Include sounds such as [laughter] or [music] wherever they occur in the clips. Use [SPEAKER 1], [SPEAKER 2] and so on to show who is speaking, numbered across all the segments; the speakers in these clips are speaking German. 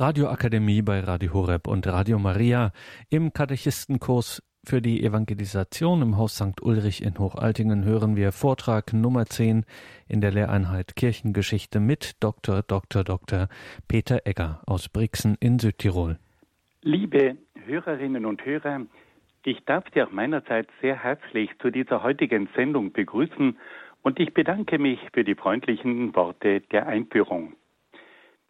[SPEAKER 1] Radioakademie bei Radio Horeb und Radio Maria im Katechistenkurs für die Evangelisation im Haus St. Ulrich in Hochaltingen hören wir Vortrag Nummer 10 in der Lehreinheit Kirchengeschichte mit Dr. Dr. Dr. Peter Egger aus Brixen in Südtirol.
[SPEAKER 2] Liebe Hörerinnen und Hörer, ich darf Sie auch meinerseits sehr herzlich zu dieser heutigen Sendung begrüßen und ich bedanke mich für die freundlichen Worte der Einführung.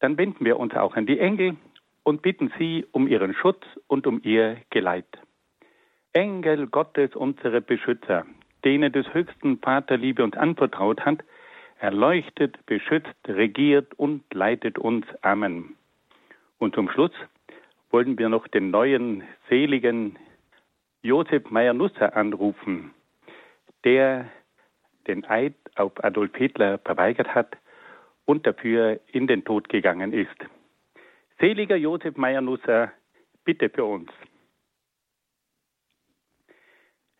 [SPEAKER 2] Dann wenden wir uns auch an die Engel und bitten sie um ihren Schutz und um ihr Geleit. Engel Gottes, unsere Beschützer, denen des höchsten Vater Liebe uns anvertraut hat, erleuchtet, beschützt, regiert und leitet uns. Amen. Und zum Schluss wollen wir noch den neuen, seligen Josef Meyer-Nusser anrufen, der den Eid auf Adolf Hitler verweigert hat und dafür in den Tod gegangen ist. Seliger Josef Meyer-Nusser, bitte für uns.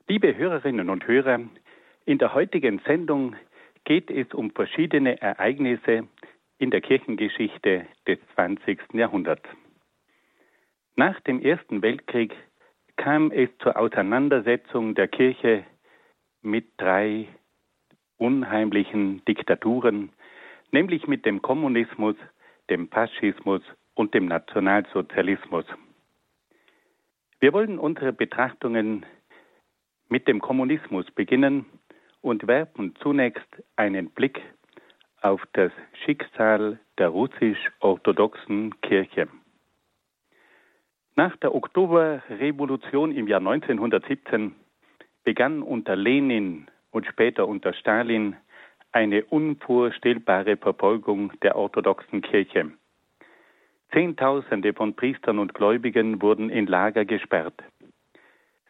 [SPEAKER 2] Liebe Hörerinnen und Hörer, in der heutigen Sendung geht es um verschiedene Ereignisse in der Kirchengeschichte des 20. Jahrhunderts. Nach dem Ersten Weltkrieg kam es zur Auseinandersetzung der Kirche mit drei unheimlichen Diktaturen, nämlich mit dem Kommunismus, dem Faschismus und dem Nationalsozialismus. Wir wollen unsere Betrachtungen mit dem Kommunismus beginnen und werfen zunächst einen Blick auf das Schicksal der russisch-orthodoxen Kirche. Nach der Oktoberrevolution im Jahr 1917 begann unter Lenin und später unter Stalin eine unvorstellbare Verfolgung der orthodoxen Kirche. Zehntausende von Priestern und Gläubigen wurden in Lager gesperrt.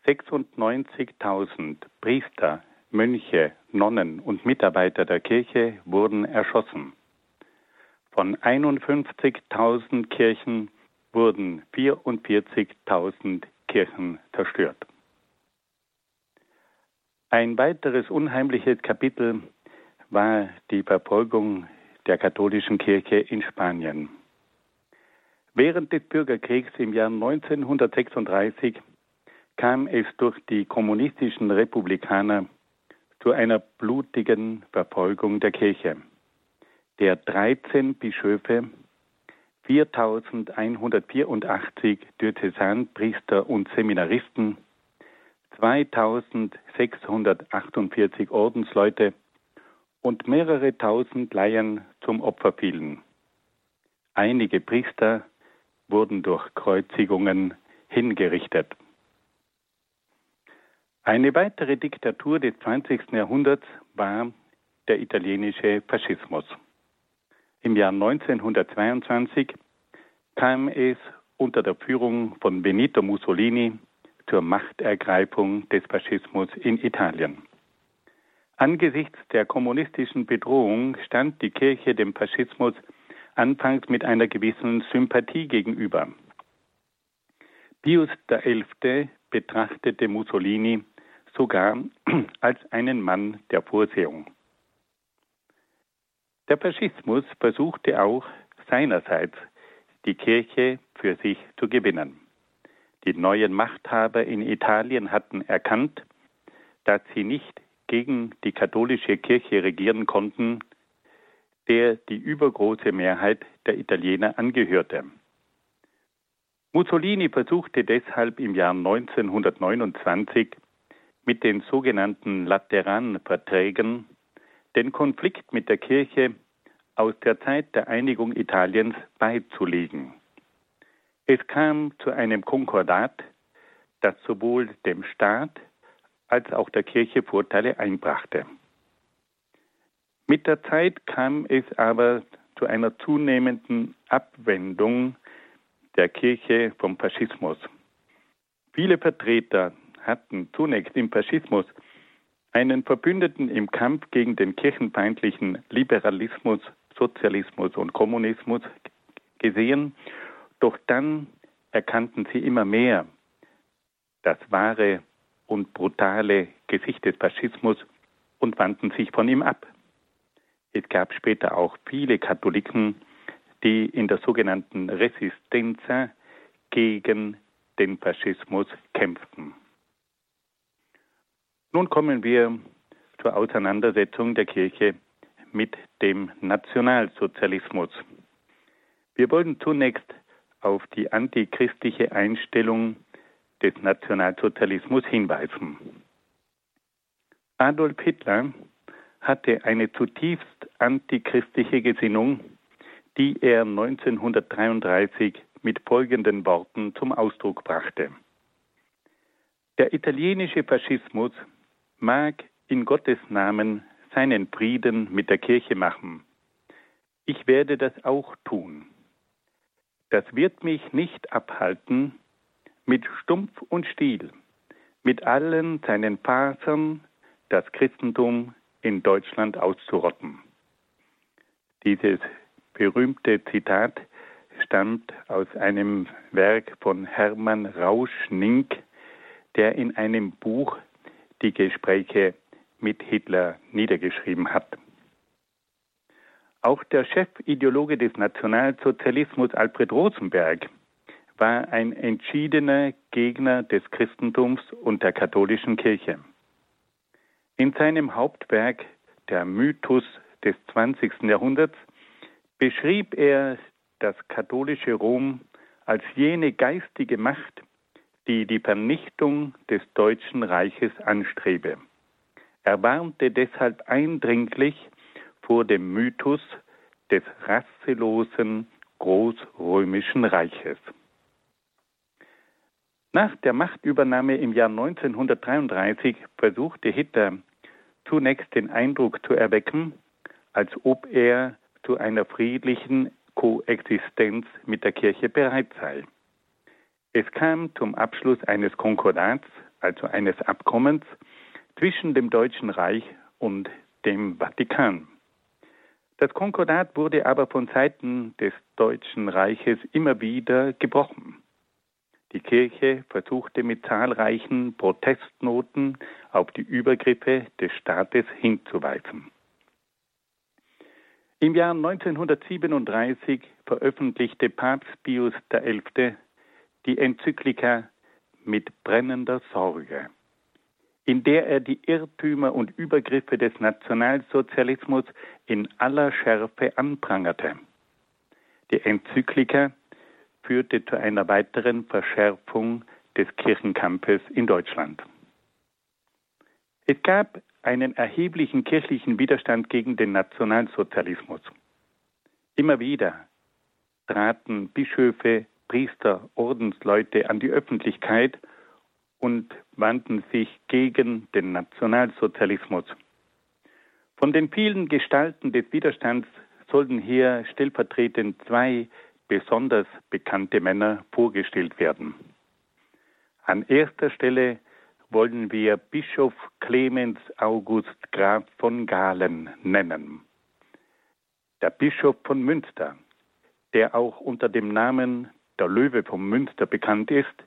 [SPEAKER 2] 96.000 Priester, Mönche, Nonnen und Mitarbeiter der Kirche wurden erschossen. Von 51.000 Kirchen wurden 44.000 Kirchen zerstört. Ein weiteres unheimliches Kapitel war die Verfolgung der katholischen Kirche in Spanien. Während des Bürgerkriegs im Jahr 1936 kam es durch die kommunistischen Republikaner zu einer blutigen Verfolgung der Kirche, der 13 Bischöfe, 4184 Diözesanpriester und Seminaristen, 2648 Ordensleute und mehrere tausend Laien zum Opfer fielen. Einige Priester wurden durch Kreuzigungen hingerichtet. Eine weitere Diktatur des 20. Jahrhunderts war der italienische Faschismus. Im Jahr 1922 kam es unter der Führung von Benito Mussolini zur Machtergreifung des Faschismus in Italien. Angesichts der kommunistischen Bedrohung stand die Kirche dem Faschismus anfangs mit einer gewissen Sympathie gegenüber. Pius XI. betrachtete Mussolini sogar [clears throat] als einen Mann der Vorsehung. Der Faschismus versuchte auch seinerseits, die Kirche für sich zu gewinnen. Die neuen Machthaber in Italien hatten erkannt, dass sie nicht gegen die katholische Kirche regieren konnten, der die übergroße Mehrheit der Italiener angehörte. Mussolini versuchte deshalb im Jahr 1929 mit den sogenannten Lateranverträgen den Konflikt mit der Kirche aus der Zeit der Einigung Italiens beizulegen. Es kam zu einem Konkordat, das sowohl dem Staat als auch der Kirche Vorteile einbrachte. Mit der Zeit kam es aber zu einer zunehmenden Abwendung der Kirche vom Faschismus. Viele Vertreter hatten zunächst im Faschismus einen Verbündeten im Kampf gegen den kirchenfeindlichen Liberalismus, Sozialismus und Kommunismus gesehen, doch dann erkannten sie immer mehr das wahre und brutale Gesicht des Faschismus und wandten sich von ihm ab. Es gab später auch viele Katholiken, die in der sogenannten Resistenza gegen den Faschismus kämpften. Nun kommen wir zur Auseinandersetzung der Kirche mit dem Nationalsozialismus. Wir wollen zunächst auf die antichristliche Einstellung des Nationalsozialismus hinweisen. Adolf Hitler hatte eine zutiefst antichristliche Gesinnung, die er 1933 mit folgenden Worten zum Ausdruck brachte. Der italienische Faschismus mag in Gottes Namen seinen Frieden mit der Kirche machen. Ich werde das auch tun. Das wird mich nicht abhalten, mit Stumpf und Stiel, mit allen seinen Fasern das Christentum in Deutschland auszurotten. Dieses berühmte Zitat stammt aus einem Werk von Hermann Rausch-Nink, der in einem Buch die Gespräche mit Hitler niedergeschrieben hat. Auch der Chefideologe des Nationalsozialismus Alfred Rosenberg war ein entschiedener Gegner des Christentums und der katholischen Kirche. In seinem Hauptwerk Der Mythos des 20. Jahrhunderts beschrieb er das katholische Rom als jene geistige Macht, die die Vernichtung des Deutschen Reiches anstrebe. Er warnte deshalb eindringlich vor dem Mythos des rasselosen Großrömischen Reiches. Nach der Machtübernahme im Jahr 1933 versuchte Hitler zunächst den Eindruck zu erwecken, als ob er zu einer friedlichen Koexistenz mit der Kirche bereit sei. Es kam zum Abschluss eines Konkordats, also eines Abkommens, zwischen dem Deutschen Reich und dem Vatikan. Das Konkordat wurde aber von Seiten des Deutschen Reiches immer wieder gebrochen. Die Kirche versuchte mit zahlreichen Protestnoten auf die Übergriffe des Staates hinzuweisen. Im Jahr 1937 veröffentlichte Papst Pius XI. die Enzyklika mit brennender Sorge, in der er die Irrtümer und Übergriffe des Nationalsozialismus in aller Schärfe anprangerte. Die Enzyklika führte zu einer weiteren Verschärfung des Kirchenkampfes in Deutschland. Es gab einen erheblichen kirchlichen Widerstand gegen den Nationalsozialismus. Immer wieder traten Bischöfe, Priester, Ordensleute an die Öffentlichkeit und wandten sich gegen den Nationalsozialismus. Von den vielen Gestalten des Widerstands sollten hier stellvertretend zwei besonders bekannte Männer vorgestellt werden. An erster Stelle wollen wir Bischof Clemens August Graf von Galen nennen. Der Bischof von Münster, der auch unter dem Namen der Löwe von Münster bekannt ist,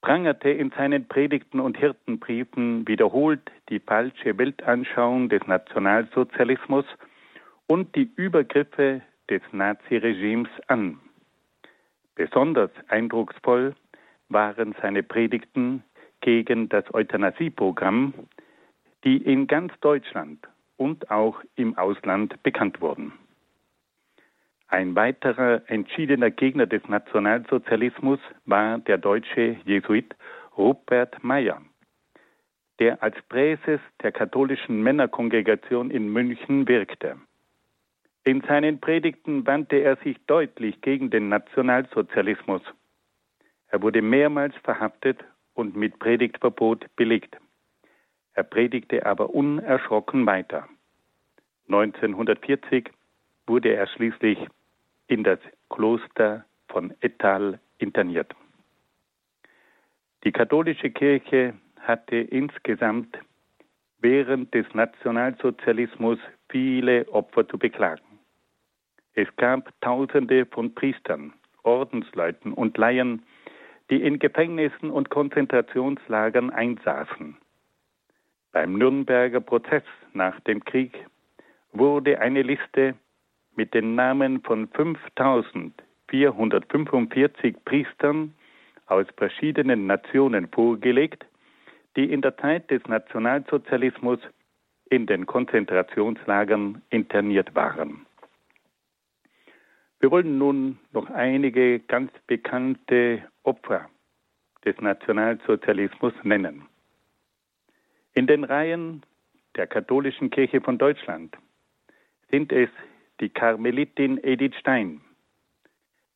[SPEAKER 2] prangerte in seinen Predigten und Hirtenbriefen wiederholt die falsche Weltanschauung des Nationalsozialismus und die Übergriffe des Naziregimes an. Besonders eindrucksvoll waren seine Predigten gegen das Euthanasieprogramm, die in ganz Deutschland und auch im Ausland bekannt wurden. Ein weiterer entschiedener Gegner des Nationalsozialismus war der deutsche Jesuit Rupert Meyer, der als Präses der katholischen Männerkongregation in München wirkte. In seinen Predigten wandte er sich deutlich gegen den Nationalsozialismus. Er wurde mehrmals verhaftet und mit Predigtverbot belegt. Er predigte aber unerschrocken weiter. 1940 wurde er schließlich in das Kloster von Ettal interniert. Die katholische Kirche hatte insgesamt während des Nationalsozialismus viele Opfer zu beklagen. Es gab Tausende von Priestern, Ordensleuten und Laien, die in Gefängnissen und Konzentrationslagern einsaßen. Beim Nürnberger Prozess nach dem Krieg wurde eine Liste mit den Namen von 5445 Priestern aus verschiedenen Nationen vorgelegt, die in der Zeit des Nationalsozialismus in den Konzentrationslagern interniert waren. Wir wollen nun noch einige ganz bekannte Opfer des Nationalsozialismus nennen. In den Reihen der katholischen Kirche von Deutschland sind es die Karmelitin Edith Stein,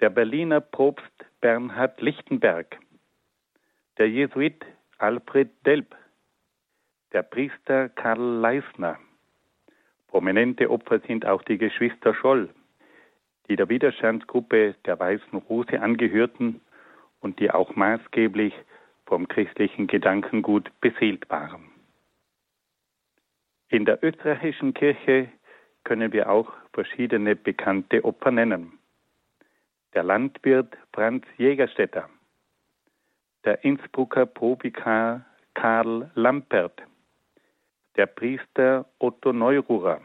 [SPEAKER 2] der Berliner Propst Bernhard Lichtenberg, der Jesuit Alfred Delp, der Priester Karl Leisner. Prominente Opfer sind auch die Geschwister Scholl, die der Widerstandsgruppe der Weißen Rose angehörten und die auch maßgeblich vom christlichen Gedankengut beseelt waren. In der österreichischen Kirche können wir auch verschiedene bekannte Opfer nennen. Der Landwirt Franz Jägerstätter, der Innsbrucker Provikar Karl Lampert, der Priester Otto Neururer,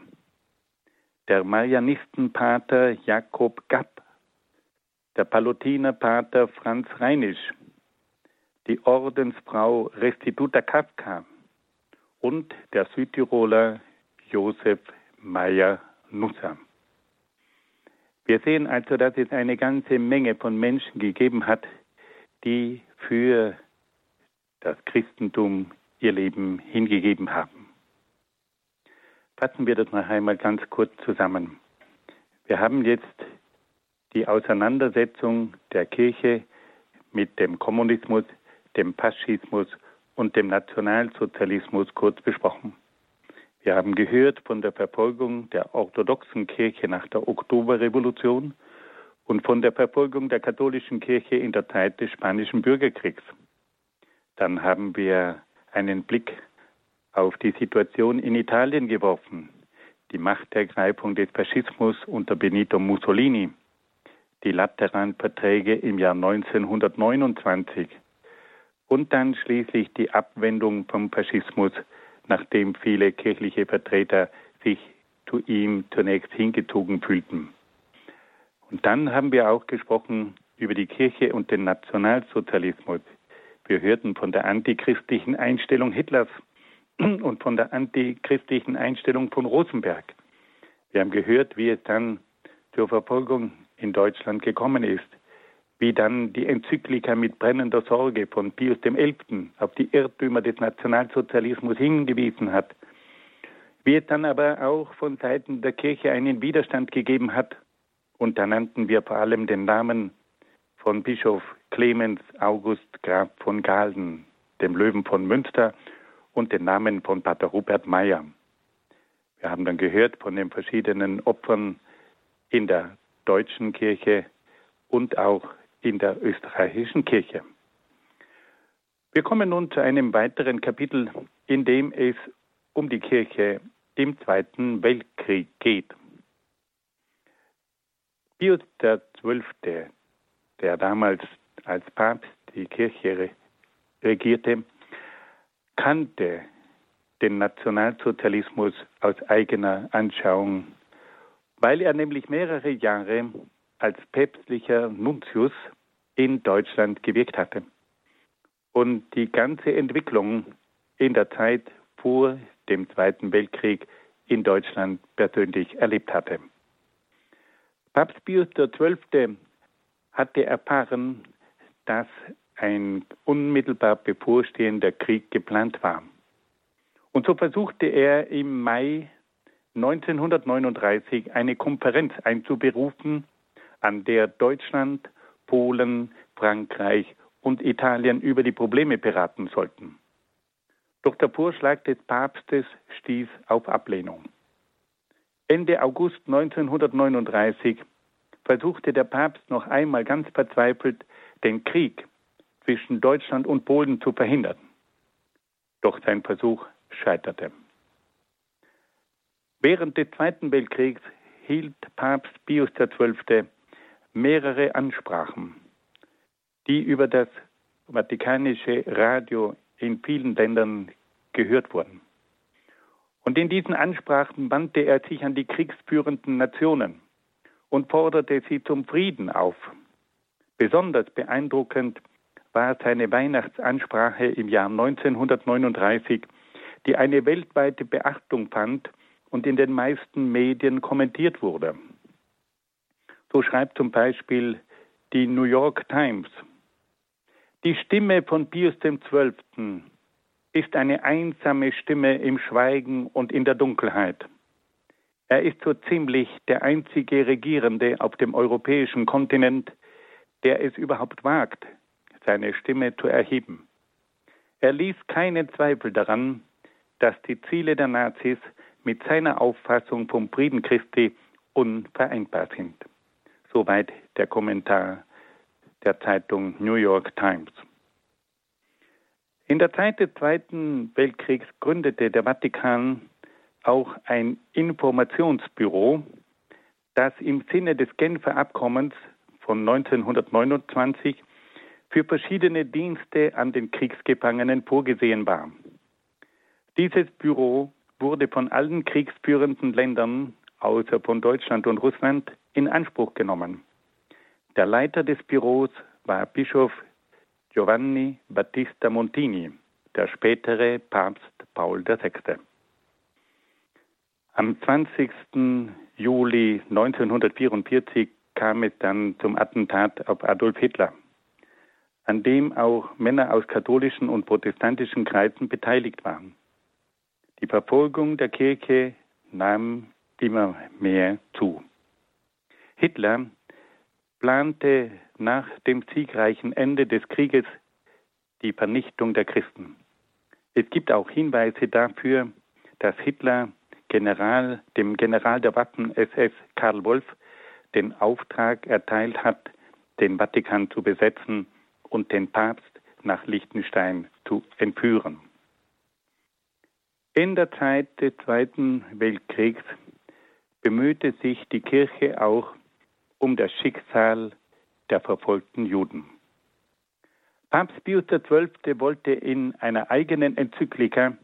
[SPEAKER 2] der Marianistenpater Jakob Gapp, der Palutinerpater Franz Reinisch, die Ordensfrau Restituta Kafka und der Südtiroler Josef Meyer-Nusser. Wir sehen also, dass es eine ganze Menge von Menschen gegeben hat, die für das Christentum ihr Leben hingegeben haben. Fassen wir das noch einmal ganz kurz zusammen. Wir haben jetzt die Auseinandersetzung der Kirche mit dem Kommunismus, dem Faschismus und dem Nationalsozialismus kurz besprochen. Wir haben gehört von der Verfolgung der orthodoxen Kirche nach der Oktoberrevolution und von der Verfolgung der katholischen Kirche in der Zeit des Spanischen Bürgerkriegs. Dann haben wir einen Blick auf die Situation in Italien geworfen, die Machtergreifung des Faschismus unter Benito Mussolini, die Lateranverträge im Jahr 1929 und dann schließlich die Abwendung vom Faschismus nachdem viele kirchliche Vertreter sich zu ihm zunächst hingezogen fühlten. Und dann haben wir auch gesprochen über die Kirche und den Nationalsozialismus. Wir hörten von der antichristlichen Einstellung Hitlers und von der antichristlichen Einstellung von Rosenberg. Wir haben gehört, wie es dann zur Verfolgung in Deutschland gekommen ist wie dann die Enzyklika mit brennender Sorge von Pius XI. auf die Irrtümer des Nationalsozialismus hingewiesen hat, wie es dann aber auch von Seiten der Kirche einen Widerstand gegeben hat. Und da nannten wir vor allem den Namen von Bischof Clemens August Graf von Galden, dem Löwen von Münster, und den Namen von Pater Rupert Meyer. Wir haben dann gehört von den verschiedenen Opfern in der deutschen Kirche und auch in der österreichischen Kirche. Wir kommen nun zu einem weiteren Kapitel, in dem es um die Kirche im Zweiten Weltkrieg geht. Pius XII., der damals als Papst die Kirche regierte, kannte den Nationalsozialismus aus eigener Anschauung, weil er nämlich mehrere Jahre als päpstlicher Nuntius in Deutschland gewirkt hatte. Und die ganze Entwicklung in der Zeit vor dem Zweiten Weltkrieg in Deutschland persönlich erlebt hatte. Papst Pius XII. hatte erfahren, dass ein unmittelbar bevorstehender Krieg geplant war. Und so versuchte er im Mai 1939 eine Konferenz einzuberufen, an der Deutschland, Polen, Frankreich und Italien über die Probleme beraten sollten. Doch der Vorschlag des Papstes stieß auf Ablehnung. Ende August 1939 versuchte der Papst noch einmal ganz verzweifelt, den Krieg zwischen Deutschland und Polen zu verhindern. Doch sein Versuch scheiterte. Während des Zweiten Weltkriegs hielt Papst Pius XII. mehrere Ansprachen, die über das Vatikanische Radio in vielen Ländern gehört wurden. Und in diesen Ansprachen wandte er sich an die kriegsführenden Nationen und forderte sie zum Frieden auf. Besonders beeindruckend war seine Weihnachtsansprache im Jahr 1939, die eine weltweite Beachtung fand und in den meisten Medien kommentiert wurde. So schreibt zum Beispiel die New York Times, die Stimme von Pius XII. ist eine einsame Stimme im Schweigen und in der Dunkelheit. Er ist so ziemlich der einzige Regierende auf dem europäischen Kontinent, der es überhaupt wagt, seine Stimme zu erheben. Er ließ keinen Zweifel daran, dass die Ziele der Nazis mit seiner Auffassung vom Frieden Christi unvereinbar sind. Soweit der Kommentar der Zeitung New York Times. In der Zeit des Zweiten Weltkriegs gründete der Vatikan auch ein Informationsbüro, das im Sinne des Genfer Abkommens von 1929 für verschiedene Dienste an den Kriegsgefangenen vorgesehen war. Dieses Büro wurde von allen kriegsführenden Ländern, außer von Deutschland und Russland, in Anspruch genommen. Der Leiter des Büros war Bischof Giovanni Battista Montini, der spätere Papst Paul VI. Am 20. Juli 1944 kam es dann zum Attentat auf Adolf Hitler, an dem auch Männer aus katholischen und protestantischen Kreisen beteiligt waren. Die Verfolgung der Kirche nahm immer mehr zu. Hitler plante nach dem siegreichen Ende des Krieges die Vernichtung der Christen. Es gibt auch Hinweise dafür, dass Hitler General, dem General der Waffen-SS Karl Wolf den Auftrag erteilt hat, den Vatikan zu besetzen und den Papst nach Liechtenstein zu entführen. In der Zeit des Zweiten Weltkriegs bemühte sich die Kirche auch um das Schicksal der verfolgten Juden. Papst Pius XII. wollte in einer eigenen Enzyklika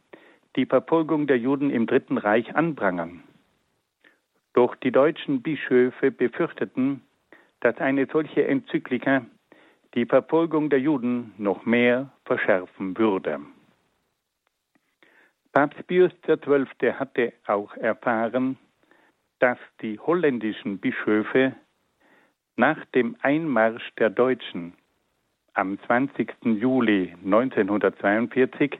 [SPEAKER 2] die Verfolgung der Juden im Dritten Reich anprangern. Doch die deutschen Bischöfe befürchteten, dass eine solche Enzyklika die Verfolgung der Juden noch mehr verschärfen würde. Papst Pius XII. hatte auch erfahren, dass die holländischen Bischöfe nach dem Einmarsch der Deutschen am 20. Juli 1942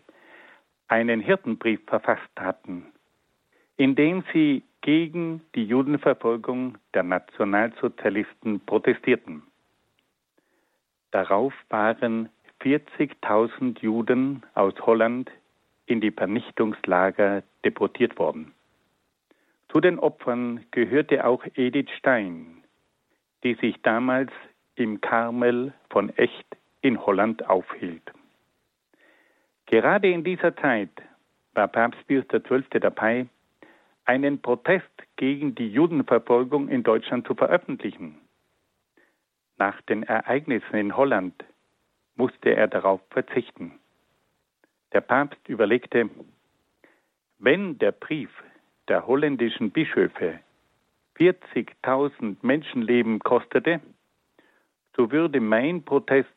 [SPEAKER 2] einen Hirtenbrief verfasst hatten, in dem sie gegen die Judenverfolgung der Nationalsozialisten protestierten. Darauf waren 40.000 Juden aus Holland in die Vernichtungslager deportiert worden. Zu den Opfern gehörte auch Edith Stein, die sich damals im Karmel von Echt in Holland aufhielt. Gerade in dieser Zeit war Papst Pius XII. dabei, einen Protest gegen die Judenverfolgung in Deutschland zu veröffentlichen. Nach den Ereignissen in Holland musste er darauf verzichten. Der Papst überlegte, wenn der Brief der holländischen Bischöfe 40.000 Menschenleben kostete, so würde mein Protest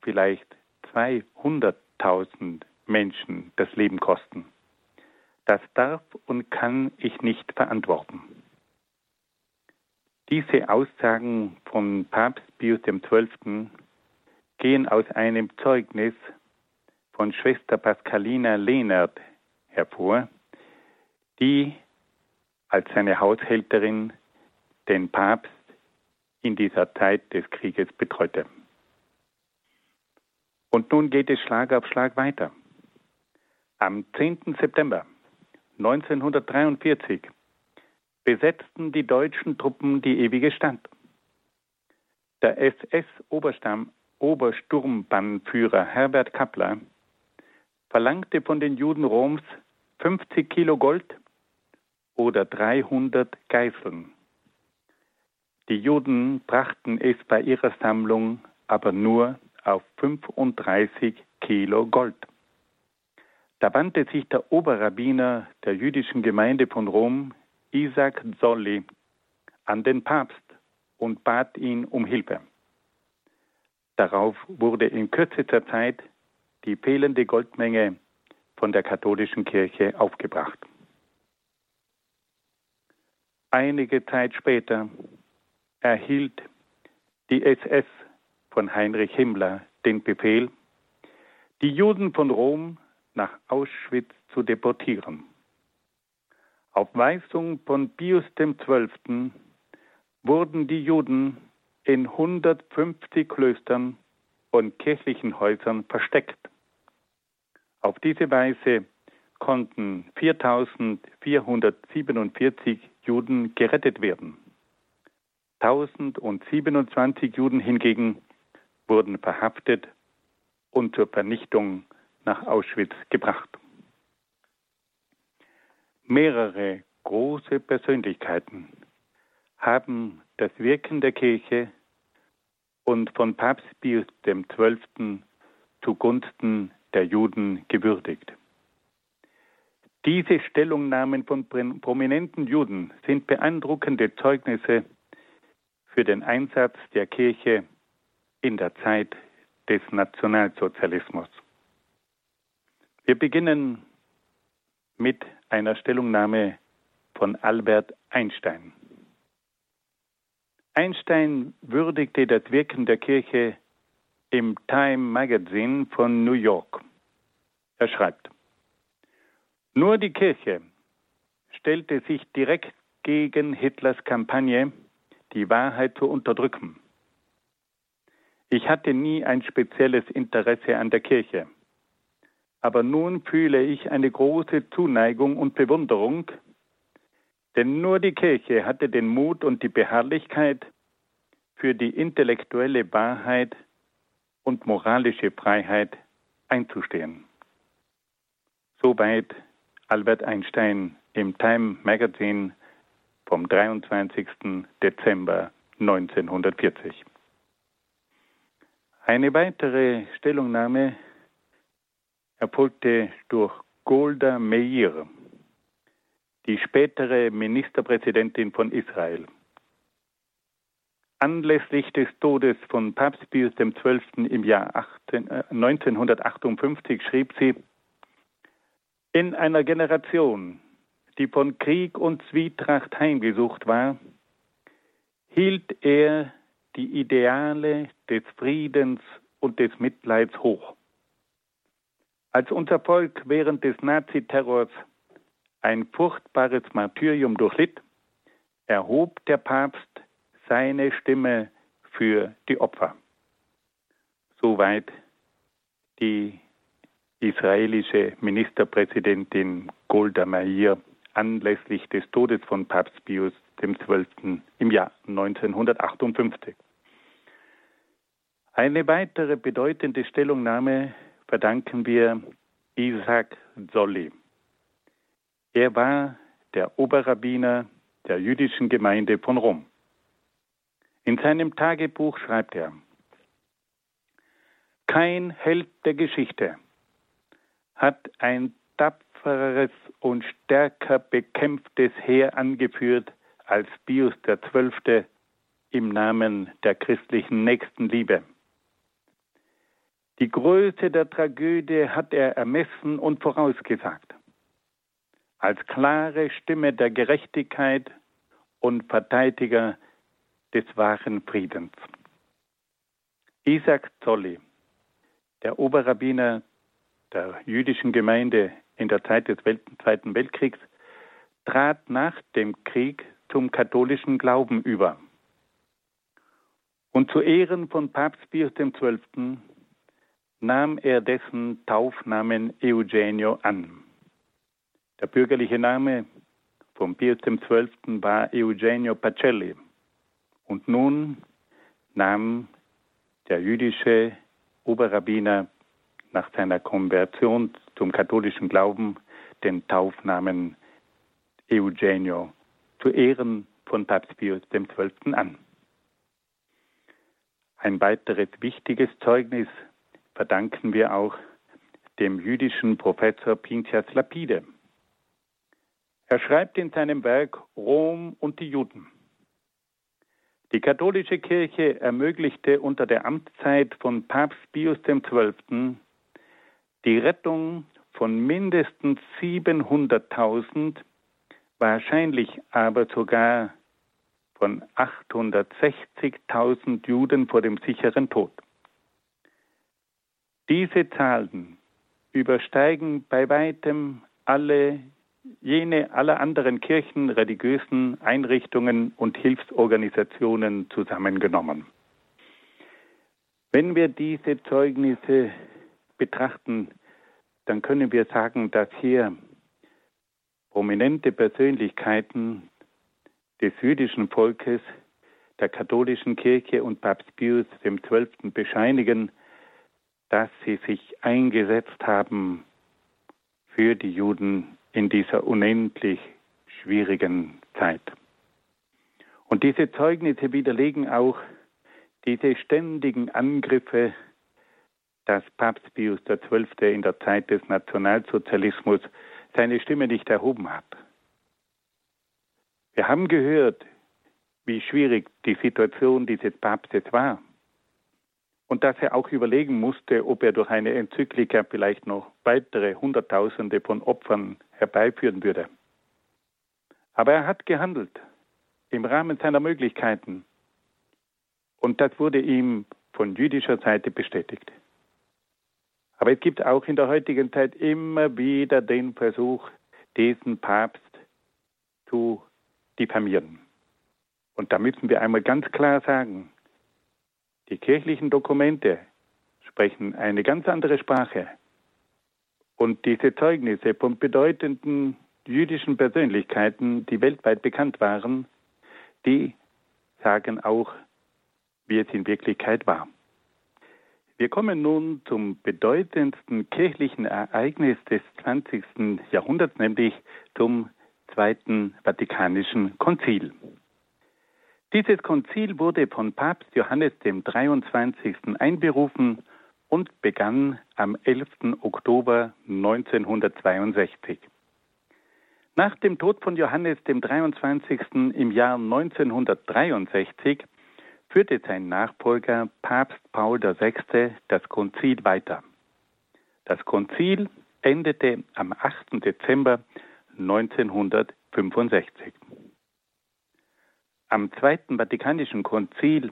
[SPEAKER 2] vielleicht 200.000 Menschen das Leben kosten. Das darf und kann ich nicht verantworten. Diese Aussagen von Papst Pius XII. gehen aus einem Zeugnis von Schwester Pascalina Lehnert hervor, die als seine Haushälterin den Papst in dieser Zeit des Krieges betreute. Und nun geht es Schlag auf Schlag weiter. Am 10. September 1943 besetzten die deutschen Truppen die ewige Stadt. Der SS-Obersturmbannführer Herbert Kappler verlangte von den Juden Roms 50 Kilo Gold oder 300 Geißeln. Die Juden brachten es bei ihrer Sammlung aber nur auf 35 Kilo Gold. Da wandte sich der Oberrabbiner der jüdischen Gemeinde von Rom, Isaac Zolli, an den Papst und bat ihn um Hilfe. Darauf wurde in kürzester Zeit die fehlende Goldmenge von der katholischen Kirche aufgebracht. Einige Zeit später erhielt die SS von Heinrich Himmler den Befehl, die Juden von Rom nach Auschwitz zu deportieren. Auf Weisung von Pius XII. wurden die Juden in 150 Klöstern und kirchlichen Häusern versteckt. Auf diese Weise konnten 4447 Juden gerettet werden. 1027 Juden hingegen wurden verhaftet und zur Vernichtung nach Auschwitz gebracht. Mehrere große Persönlichkeiten haben das Wirken der Kirche und von Papst Pius XII. zugunsten der Juden gewürdigt. Diese Stellungnahmen von prominenten Juden sind beeindruckende Zeugnisse für den Einsatz der Kirche in der Zeit des Nationalsozialismus. Wir beginnen mit einer Stellungnahme von Albert Einstein. Einstein würdigte das Wirken der Kirche im Time Magazine von New York. Er schreibt, nur die Kirche stellte sich direkt gegen Hitlers Kampagne die Wahrheit zu unterdrücken. Ich hatte nie ein spezielles Interesse an der Kirche, aber nun fühle ich eine große Zuneigung und Bewunderung, denn nur die Kirche hatte den Mut und die Beharrlichkeit, für die intellektuelle Wahrheit und moralische Freiheit einzustehen. Soweit Albert Einstein im Time Magazine vom 23. Dezember 1940. Eine weitere Stellungnahme erfolgte durch Golda Meir, die spätere Ministerpräsidentin von Israel. Anlässlich des Todes von Papst Pius XII. im Jahr 18, äh, 1958 schrieb sie, in einer Generation, die von Krieg und Zwietracht heimgesucht war, hielt er die Ideale des Friedens und des Mitleids hoch. Als unser Volk während des Naziterrors ein furchtbares Martyrium durchlitt, erhob der Papst seine Stimme für die Opfer. Soweit die israelische Ministerpräsidentin Golda Meir anlässlich des Todes von Papst Pius XII. im Jahr 1958. Eine weitere bedeutende Stellungnahme verdanken wir Isaac Zolli. Er war der Oberrabbiner der jüdischen Gemeinde von Rom. In seinem Tagebuch schreibt er, kein Held der Geschichte hat ein tapfereres und stärker bekämpftes Heer angeführt als Pius XII. im Namen der christlichen Nächstenliebe. Die Größe der Tragödie hat er ermessen und vorausgesagt. Als klare Stimme der Gerechtigkeit und Verteidiger des wahren Friedens. Isaac Zolli, der Oberrabbiner der jüdischen Gemeinde in der Zeit des Zweiten Weltkriegs, trat nach dem Krieg zum katholischen Glauben über. Und zu Ehren von Papst Pius XII. Nahm er dessen Taufnamen Eugenio an. Der bürgerliche Name von Pius XII. war Eugenio Pacelli. Und nun nahm der jüdische Oberrabbiner nach seiner Konversion zum katholischen Glauben den Taufnamen Eugenio zu Ehren von Papst Pius XII. an. Ein weiteres wichtiges Zeugnis verdanken wir auch dem jüdischen Professor Pinchas Lapide. Er schreibt in seinem Werk Rom und die Juden. Die katholische Kirche ermöglichte unter der Amtszeit von Papst Pius XII. die Rettung von mindestens 700.000, wahrscheinlich aber sogar von 860.000 Juden vor dem sicheren Tod. Diese Zahlen übersteigen bei weitem alle jene aller anderen Kirchen, religiösen Einrichtungen und Hilfsorganisationen zusammengenommen. Wenn wir diese Zeugnisse betrachten, dann können wir sagen, dass hier prominente Persönlichkeiten des jüdischen Volkes, der katholischen Kirche und Papst Pius XII. bescheinigen, dass sie sich eingesetzt haben für die Juden in dieser unendlich schwierigen Zeit. Und diese Zeugnisse widerlegen auch diese ständigen Angriffe, dass Papst Pius XII. in der Zeit des Nationalsozialismus seine Stimme nicht erhoben hat. Wir haben gehört, wie schwierig die Situation dieses Papstes war und dass er auch überlegen musste, ob er durch eine Enzyklika vielleicht noch weitere Hunderttausende von Opfern herbeiführen würde. Aber er hat gehandelt im Rahmen seiner Möglichkeiten und das wurde ihm von jüdischer Seite bestätigt. Aber es gibt auch in der heutigen Zeit immer wieder den Versuch, diesen Papst zu diffamieren. Und da müssen wir einmal ganz klar sagen, die kirchlichen Dokumente sprechen eine ganz andere Sprache. Und diese Zeugnisse von bedeutenden jüdischen Persönlichkeiten, die weltweit bekannt waren, die sagen auch, wie es in Wirklichkeit war. Wir kommen nun zum bedeutendsten kirchlichen Ereignis des 20. Jahrhunderts, nämlich zum Zweiten Vatikanischen Konzil. Dieses Konzil wurde von Papst Johannes dem 23. einberufen und begann am 11. Oktober 1962. Nach dem Tod von Johannes dem 23. im Jahr 1963 führte sein Nachfolger Papst Paul VI. das Konzil weiter. Das Konzil endete am 8. Dezember 1965. Am Zweiten Vatikanischen Konzil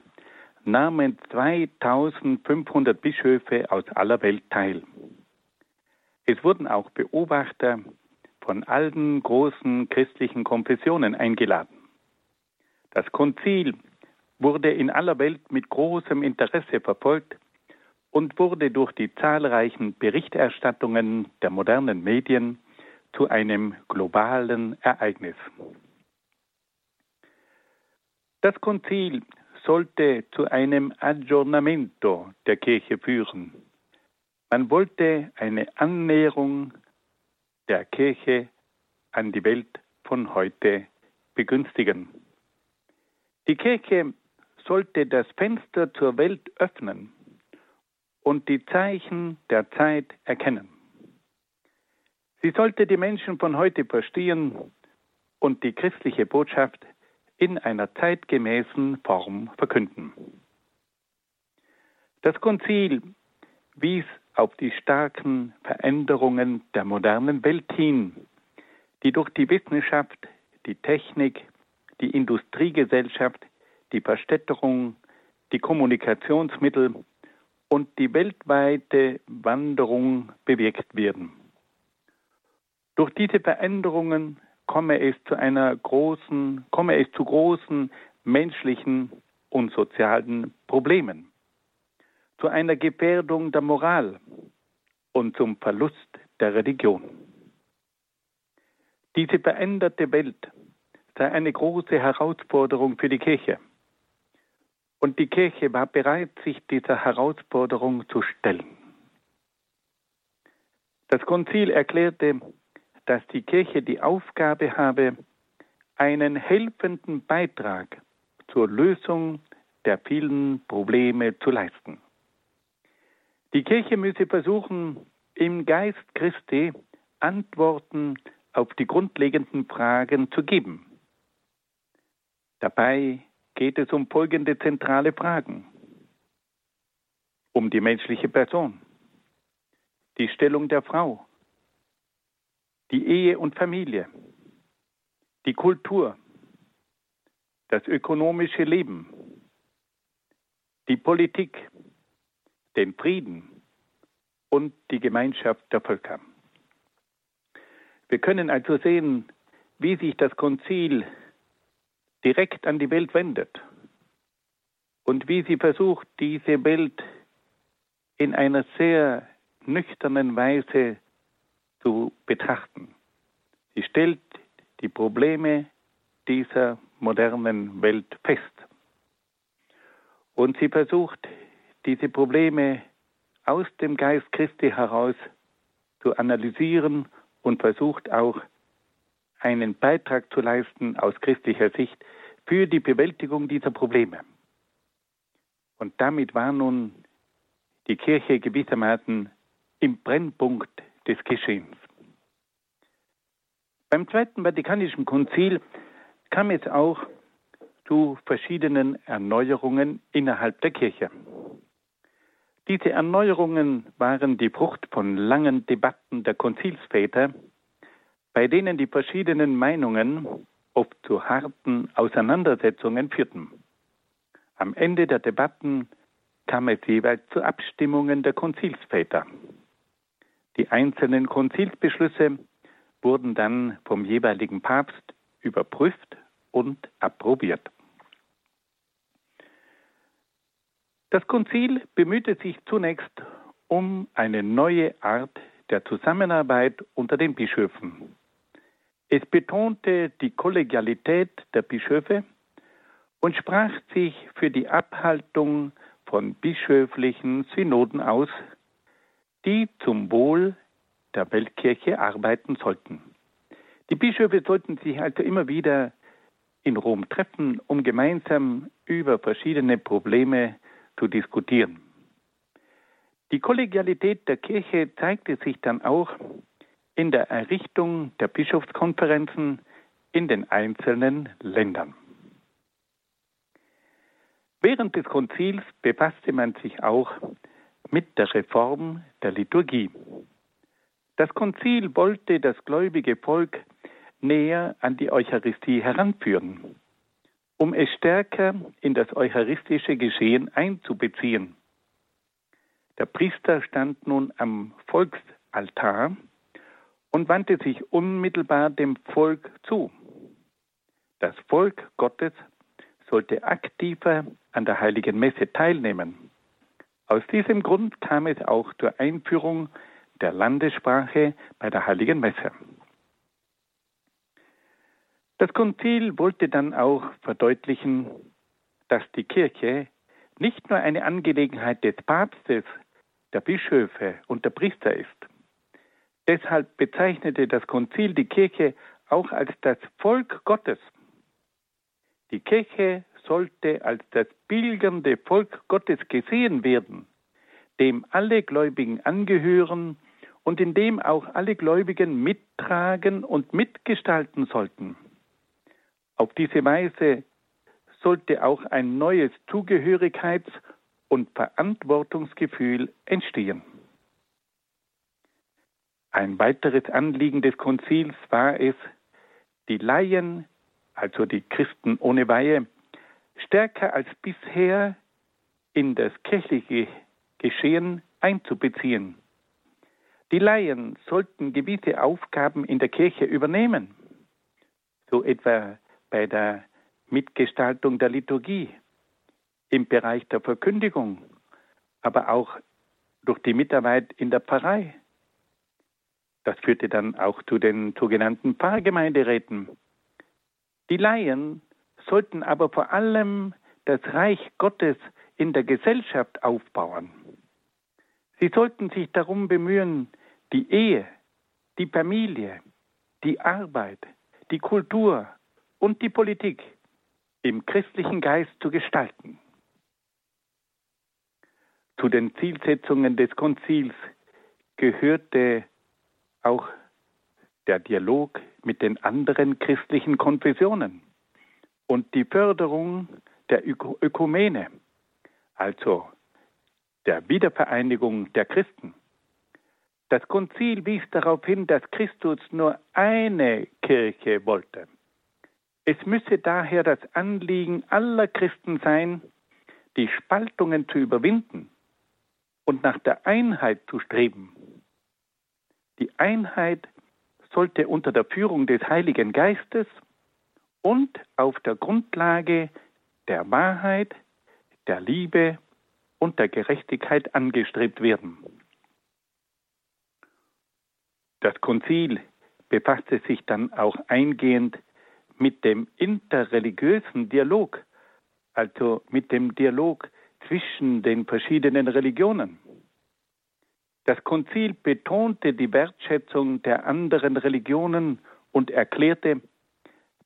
[SPEAKER 2] nahmen 2500 Bischöfe aus aller Welt teil. Es wurden auch Beobachter von allen großen christlichen Konfessionen eingeladen. Das Konzil wurde in aller Welt mit großem Interesse verfolgt und wurde durch die zahlreichen Berichterstattungen der modernen Medien zu einem globalen Ereignis. Das Konzil sollte zu einem Aggiornamento der Kirche führen. Man wollte eine Annäherung der Kirche an die Welt von heute begünstigen. Die Kirche sollte das Fenster zur Welt öffnen und die Zeichen der Zeit erkennen. Sie sollte die Menschen von heute verstehen und die christliche Botschaft in einer zeitgemäßen Form verkünden. Das Konzil wies auf die starken Veränderungen der modernen Welt hin, die durch die Wissenschaft, die Technik, die Industriegesellschaft, die Verstädterung, die Kommunikationsmittel und die weltweite Wanderung bewirkt werden. Durch diese Veränderungen komme es zu einer großen, komme es zu großen menschlichen und sozialen Problemen, zu einer Gefährdung der Moral und zum Verlust der Religion. Diese veränderte Welt sei eine große Herausforderung für die Kirche. Und die Kirche war bereit, sich dieser Herausforderung zu stellen. Das Konzil erklärte, dass die Kirche die Aufgabe habe, einen helfenden Beitrag zur Lösung der vielen Probleme zu leisten. Die Kirche müsse versuchen, im Geist Christi Antworten auf die grundlegenden Fragen zu geben. Dabei geht es um folgende zentrale Fragen. Um die menschliche Person, die Stellung der Frau, die Ehe und Familie, die Kultur, das ökonomische Leben, die Politik, den Frieden. Und die Gemeinschaft der Völker. Wir können also sehen, wie sich das Konzil direkt an die Welt wendet und wie sie versucht, diese Welt in einer sehr nüchternen Weise zu betrachten. Sie stellt die Probleme dieser modernen Welt fest. Und sie versucht, diese Probleme aus dem Geist Christi heraus zu analysieren und versucht auch einen Beitrag zu leisten aus christlicher Sicht für die Bewältigung dieser Probleme. Und damit war nun die Kirche gewissermaßen im Brennpunkt des Geschehens. Beim Zweiten Vatikanischen Konzil kam es auch zu verschiedenen Erneuerungen innerhalb der Kirche. Diese Erneuerungen waren die Frucht von langen Debatten der Konzilsväter, bei denen die verschiedenen Meinungen oft zu harten Auseinandersetzungen führten. Am Ende der Debatten kam es jeweils zu Abstimmungen der Konzilsväter. Die einzelnen Konzilsbeschlüsse wurden dann vom jeweiligen Papst überprüft und approbiert. Das Konzil bemühte sich zunächst um eine neue Art der Zusammenarbeit unter den Bischöfen. Es betonte die Kollegialität der Bischöfe und sprach sich für die Abhaltung von bischöflichen Synoden aus, die zum Wohl der Weltkirche arbeiten sollten. Die Bischöfe sollten sich also immer wieder in Rom treffen, um gemeinsam über verschiedene Probleme zu diskutieren. Die Kollegialität der Kirche zeigte sich dann auch in der Errichtung der Bischofskonferenzen in den einzelnen Ländern. Während des Konzils befasste man sich auch mit der Reform der Liturgie. Das Konzil wollte das gläubige Volk näher an die Eucharistie heranführen um es stärker in das eucharistische Geschehen einzubeziehen. Der Priester stand nun am Volksaltar und wandte sich unmittelbar dem Volk zu. Das Volk Gottes sollte aktiver an der heiligen Messe teilnehmen. Aus diesem Grund kam es auch zur Einführung der Landessprache bei der heiligen Messe. Das Konzil wollte dann auch verdeutlichen, dass die Kirche nicht nur eine Angelegenheit des Papstes, der Bischöfe und der Priester ist. Deshalb bezeichnete das Konzil die Kirche auch als das Volk Gottes. Die Kirche sollte als das pilgernde Volk Gottes gesehen werden, dem alle Gläubigen angehören und in dem auch alle Gläubigen mittragen und mitgestalten sollten. Auf diese Weise sollte auch ein neues Zugehörigkeits- und Verantwortungsgefühl entstehen. Ein weiteres Anliegen des Konzils war es, die Laien, also die Christen ohne Weihe, stärker als bisher in das kirchliche Geschehen einzubeziehen. Die Laien sollten gewisse Aufgaben in der Kirche übernehmen, so etwa bei der Mitgestaltung der Liturgie, im Bereich der Verkündigung, aber auch durch die Mitarbeit in der Pfarrei. Das führte dann auch zu den sogenannten Pfarrgemeinderäten. Die Laien sollten aber vor allem das Reich Gottes in der Gesellschaft aufbauen. Sie sollten sich darum bemühen, die Ehe, die Familie, die Arbeit, die Kultur und die Politik im christlichen Geist zu gestalten. Zu den Zielsetzungen des Konzils gehörte auch der Dialog mit den anderen christlichen Konfessionen und die Förderung der Ökumene, also der Wiedervereinigung der Christen. Das Konzil wies darauf hin, dass Christus nur eine Kirche wollte. Es müsse daher das Anliegen aller Christen sein, die Spaltungen zu überwinden und nach der Einheit zu streben. Die Einheit sollte unter der Führung des Heiligen Geistes und auf der Grundlage der Wahrheit, der Liebe und der Gerechtigkeit angestrebt werden. Das Konzil befasste sich dann auch eingehend mit dem interreligiösen Dialog, also mit dem Dialog zwischen den verschiedenen Religionen. Das Konzil betonte die Wertschätzung der anderen Religionen und erklärte,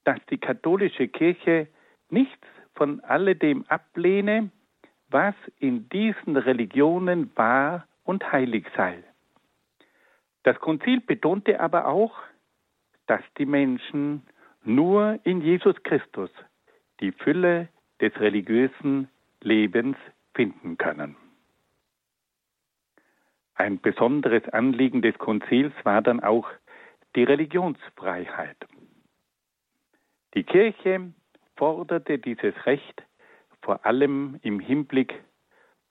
[SPEAKER 2] dass die katholische Kirche nichts von alledem ablehne, was in diesen Religionen wahr und heilig sei. Das Konzil betonte aber auch, dass die Menschen nur in Jesus Christus die Fülle des religiösen Lebens finden können. Ein besonderes Anliegen des Konzils war dann auch die Religionsfreiheit. Die Kirche forderte dieses Recht vor allem im Hinblick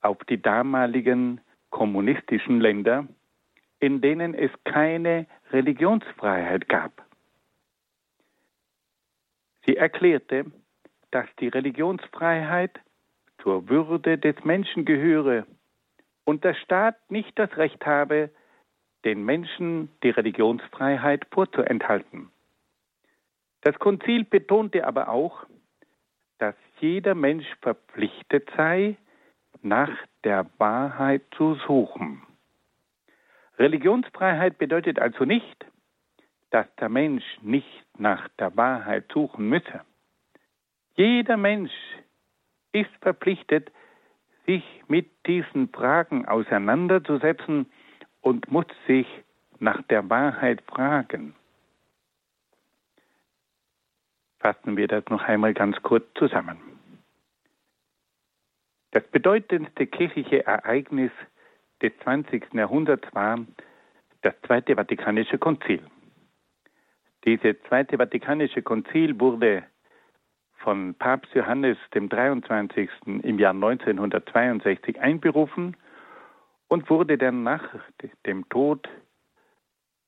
[SPEAKER 2] auf die damaligen kommunistischen Länder, in denen es keine Religionsfreiheit gab. Sie erklärte, dass die Religionsfreiheit zur Würde des Menschen gehöre und der Staat nicht das Recht habe, den Menschen die Religionsfreiheit vorzuenthalten. Das Konzil betonte aber auch, dass jeder Mensch verpflichtet sei, nach der Wahrheit zu suchen. Religionsfreiheit bedeutet also nicht, dass der Mensch nicht nach der Wahrheit suchen müsse. Jeder Mensch ist verpflichtet, sich mit diesen Fragen auseinanderzusetzen und muss sich nach der Wahrheit fragen. Fassen wir das noch einmal ganz kurz zusammen. Das bedeutendste kirchliche Ereignis des 20. Jahrhunderts war das Zweite Vatikanische Konzil. Dieses Zweite Vatikanische Konzil wurde von Papst Johannes dem 23. im Jahr 1962 einberufen und wurde dann nach dem Tod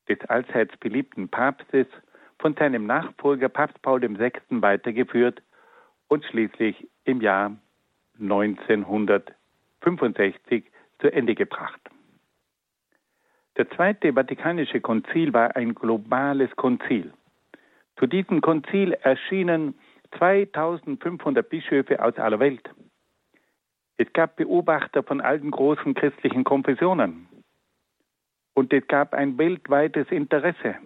[SPEAKER 2] des allseits beliebten Papstes von seinem Nachfolger Papst Paul VI. weitergeführt und schließlich im Jahr 1965 zu Ende gebracht. Der Zweite Vatikanische Konzil war ein globales Konzil. Zu diesem Konzil erschienen 2500 Bischöfe aus aller Welt. Es gab Beobachter von allen großen christlichen Konfessionen. Und es gab ein weltweites Interesse.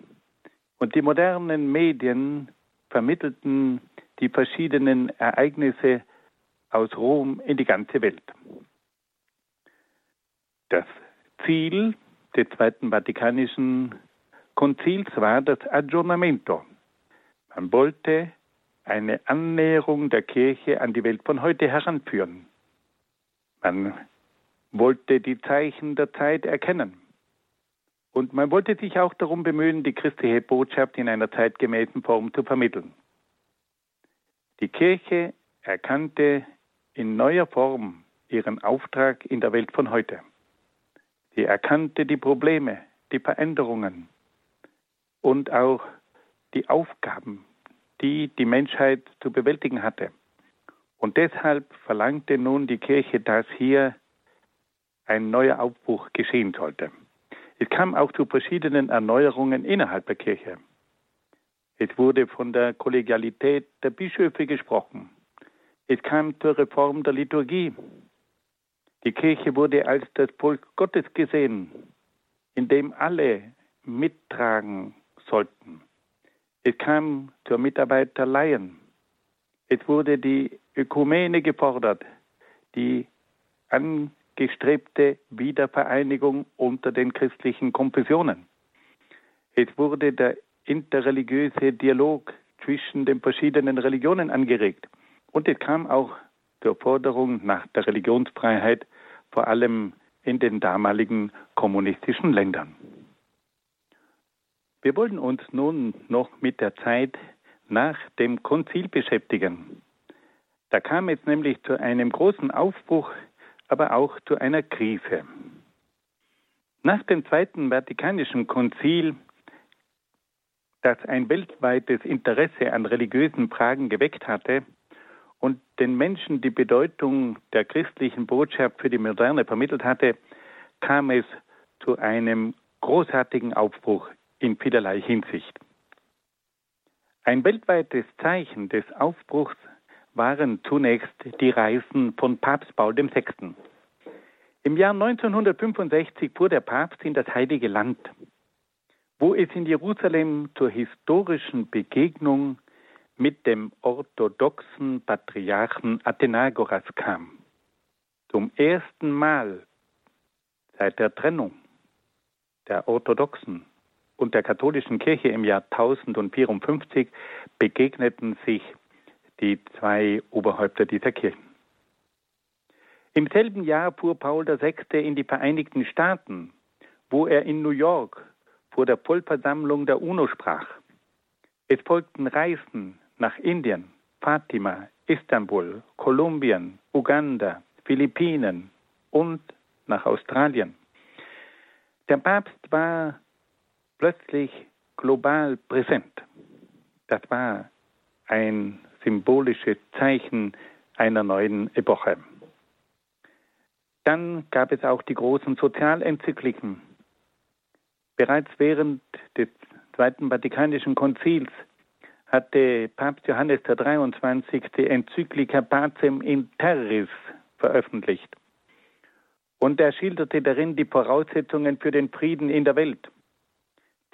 [SPEAKER 2] Und die modernen Medien vermittelten die verschiedenen Ereignisse aus Rom in die ganze Welt. Das Ziel des Zweiten Vatikanischen Konzils war das Aggiornamento. Man wollte eine Annäherung der Kirche an die Welt von heute heranführen. Man wollte die Zeichen der Zeit erkennen. Und man wollte sich auch darum bemühen, die christliche Botschaft in einer zeitgemäßen Form zu vermitteln. Die Kirche erkannte in neuer Form ihren Auftrag in der Welt von heute. Sie erkannte die Probleme, die Veränderungen und auch die Aufgaben, die die Menschheit zu bewältigen hatte. Und deshalb verlangte nun die Kirche, dass hier ein neuer Aufbruch geschehen sollte. Es kam auch zu verschiedenen Erneuerungen innerhalb der Kirche. Es wurde von der Kollegialität der Bischöfe gesprochen. Es kam zur Reform der Liturgie. Die Kirche wurde als das Volk Gottes gesehen, in dem alle mittragen sollten. Es kam zur Mitarbeit der Laien. Es wurde die Ökumene gefordert, die angestrebte Wiedervereinigung unter den christlichen Konfessionen. Es wurde der interreligiöse Dialog zwischen den verschiedenen Religionen angeregt. Und es kam auch zur Forderung nach der Religionsfreiheit, vor allem in den damaligen kommunistischen Ländern. Wir wollen uns nun noch mit der Zeit nach dem Konzil beschäftigen. Da kam es nämlich zu einem großen Aufbruch, aber auch zu einer Krise. Nach dem Zweiten Vatikanischen Konzil, das ein weltweites Interesse an religiösen Fragen geweckt hatte, und den Menschen die Bedeutung der christlichen Botschaft für die Moderne vermittelt hatte, kam es zu einem großartigen Aufbruch in vielerlei Hinsicht. Ein weltweites Zeichen des Aufbruchs waren zunächst die Reisen von Papst Paul VI. Im Jahr 1965 fuhr der Papst in das Heilige Land, wo es in Jerusalem zur historischen Begegnung mit dem orthodoxen Patriarchen Athenagoras kam. Zum ersten Mal seit der Trennung der orthodoxen und der katholischen Kirche im Jahr 1054 begegneten sich die zwei Oberhäupter dieser Kirchen. Im selben Jahr fuhr Paul VI. in die Vereinigten Staaten, wo er in New York vor der Vollversammlung der UNO sprach. Es folgten Reisen nach Indien, Fatima, Istanbul, Kolumbien, Uganda, Philippinen und nach Australien. Der Papst war plötzlich global präsent. Das war ein symbolisches Zeichen einer neuen Epoche. Dann gab es auch die großen Sozialenzykliken. Bereits während des Zweiten Vatikanischen Konzils hatte Papst Johannes der 23. die Enzyklika Pacem in Terris veröffentlicht. Und er schilderte darin die Voraussetzungen für den Frieden in der Welt,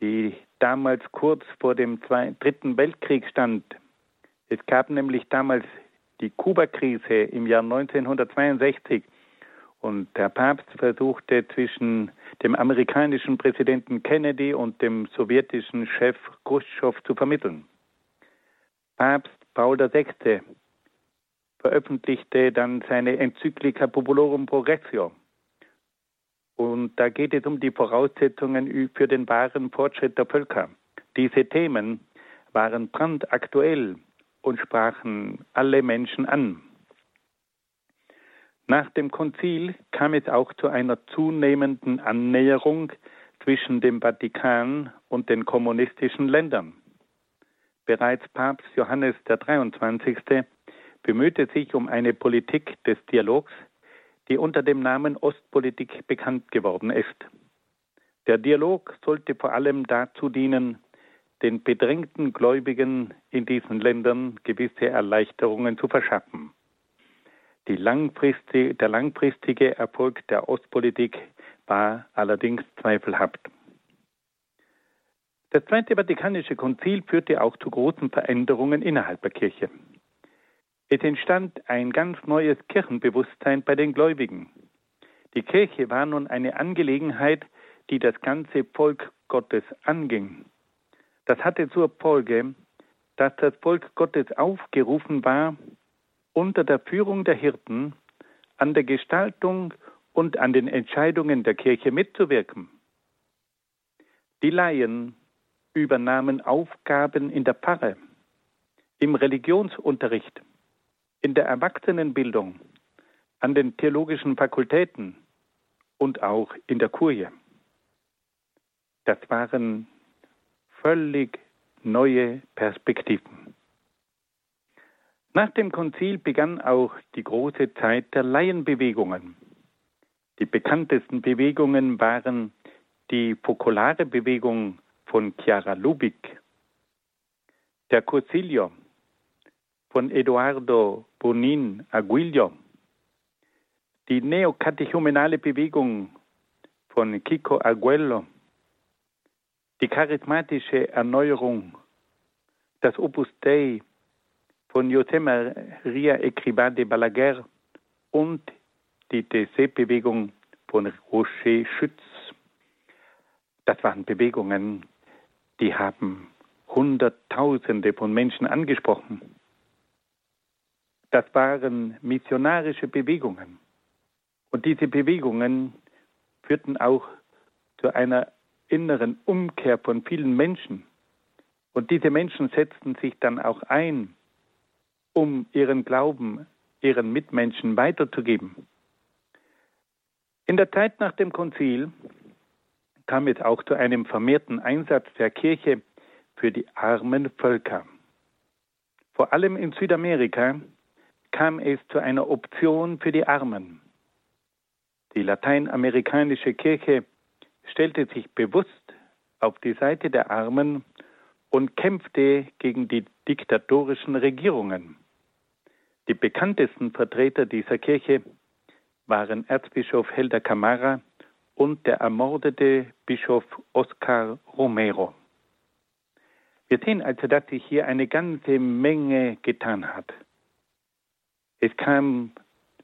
[SPEAKER 2] die damals kurz vor dem Dritten Weltkrieg stand. Es gab nämlich damals die Kuba-Krise im Jahr 1962 und der Papst versuchte zwischen dem amerikanischen Präsidenten Kennedy und dem sowjetischen Chef Khrushchev zu vermitteln. Papst Paul VI. veröffentlichte dann seine Enzyklika Populorum Progressio. Und da geht es um die Voraussetzungen für den wahren Fortschritt der Völker. Diese Themen waren brandaktuell und sprachen alle Menschen an. Nach dem Konzil kam es auch zu einer zunehmenden Annäherung zwischen dem Vatikan und den kommunistischen Ländern. Bereits Papst Johannes der 23. bemühte sich um eine Politik des Dialogs, die unter dem Namen Ostpolitik bekannt geworden ist. Der Dialog sollte vor allem dazu dienen, den bedrängten Gläubigen in diesen Ländern gewisse Erleichterungen zu verschaffen. Langfristige, der langfristige Erfolg der Ostpolitik war allerdings zweifelhaft. Das Zweite Vatikanische Konzil führte auch zu großen Veränderungen innerhalb der Kirche. Es entstand ein ganz neues Kirchenbewusstsein bei den Gläubigen. Die Kirche war nun eine Angelegenheit, die das ganze Volk Gottes anging. Das hatte zur Folge, dass das Volk Gottes aufgerufen war, unter der Führung der Hirten an der Gestaltung und an den Entscheidungen der Kirche mitzuwirken. Die Laien übernahmen Aufgaben in der Pfarre, im Religionsunterricht, in der Erwachsenenbildung, an den theologischen Fakultäten und auch in der Kurie. Das waren völlig neue Perspektiven. Nach dem Konzil begann auch die große Zeit der Laienbewegungen. Die bekanntesten Bewegungen waren die fokolare Bewegung von Chiara Lubik, der Concilio von Eduardo Bonin Aguilio, die neokatechumenale Bewegung von Kiko Aguello, die charismatische Erneuerung, das Opus Dei von José María Escribá de Balaguer und die DC-Bewegung von Roger Schütz. Das waren Bewegungen, die haben Hunderttausende von Menschen angesprochen. Das waren missionarische Bewegungen. Und diese Bewegungen führten auch zu einer inneren Umkehr von vielen Menschen. Und diese Menschen setzten sich dann auch ein, um ihren Glauben ihren Mitmenschen weiterzugeben. In der Zeit nach dem Konzil kam es auch zu einem vermehrten Einsatz der Kirche für die armen Völker. Vor allem in Südamerika kam es zu einer Option für die Armen. Die lateinamerikanische Kirche stellte sich bewusst auf die Seite der Armen und kämpfte gegen die diktatorischen Regierungen. Die bekanntesten Vertreter dieser Kirche waren Erzbischof Helder Camara und der ermordete Bischof Oscar Romero. Wir sehen also, dass sich hier eine ganze Menge getan hat. Es kam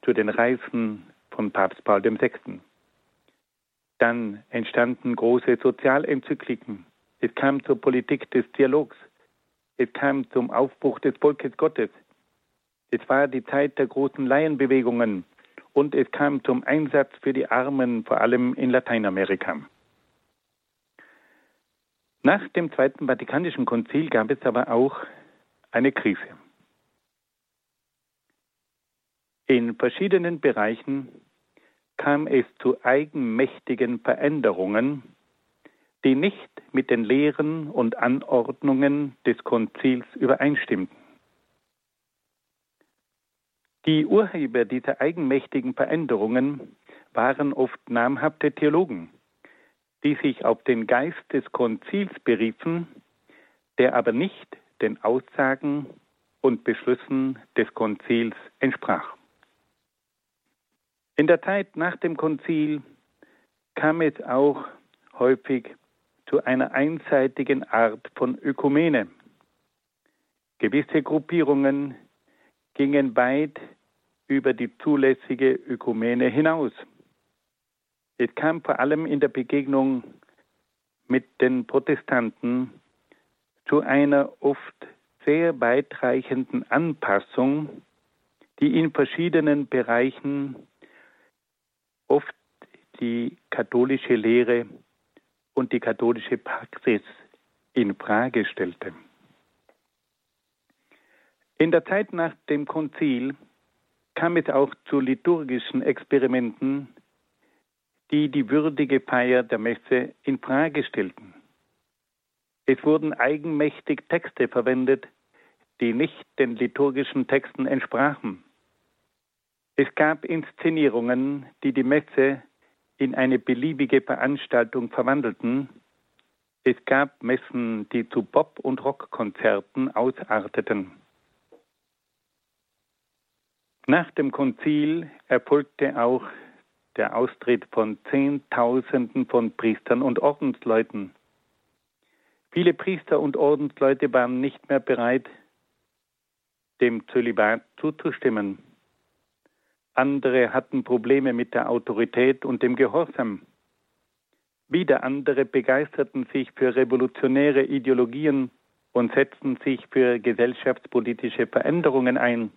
[SPEAKER 2] zu den Reisen von Papst Paul VI. Dann entstanden große Sozialenzykliken. Es kam zur Politik des Dialogs. Es kam zum Aufbruch des Volkes Gottes. Es war die Zeit der großen Laienbewegungen und es kam zum Einsatz für die Armen, vor allem in Lateinamerika. Nach dem Zweiten Vatikanischen Konzil gab es aber auch eine Krise. In verschiedenen Bereichen kam es zu eigenmächtigen Veränderungen, die nicht mit den Lehren und Anordnungen des Konzils übereinstimmten. Die Urheber dieser eigenmächtigen Veränderungen waren oft namhafte Theologen, die sich auf den Geist des Konzils beriefen, der aber nicht den Aussagen und Beschlüssen des Konzils entsprach. In der Zeit nach dem Konzil kam es auch häufig zu einer einseitigen Art von Ökumene. Gewisse Gruppierungen gingen weit über die zulässige Ökumene hinaus. Es kam vor allem in der Begegnung mit den Protestanten zu einer oft sehr weitreichenden Anpassung, die in verschiedenen Bereichen oft die katholische Lehre und die katholische Praxis in Frage stellte. In der Zeit nach dem Konzil kam es auch zu liturgischen Experimenten, die die würdige Feier der Messe in Frage stellten. Es wurden eigenmächtig Texte verwendet, die nicht den liturgischen Texten entsprachen. Es gab Inszenierungen, die die Messe in eine beliebige Veranstaltung verwandelten. Es gab Messen, die zu Pop- und Rockkonzerten ausarteten. Nach dem Konzil erfolgte auch der Austritt von Zehntausenden von Priestern und Ordensleuten. Viele Priester und Ordensleute waren nicht mehr bereit, dem Zölibat zuzustimmen. Andere hatten Probleme mit der Autorität und dem Gehorsam. Wieder andere begeisterten sich für revolutionäre Ideologien und setzten sich für gesellschaftspolitische Veränderungen ein.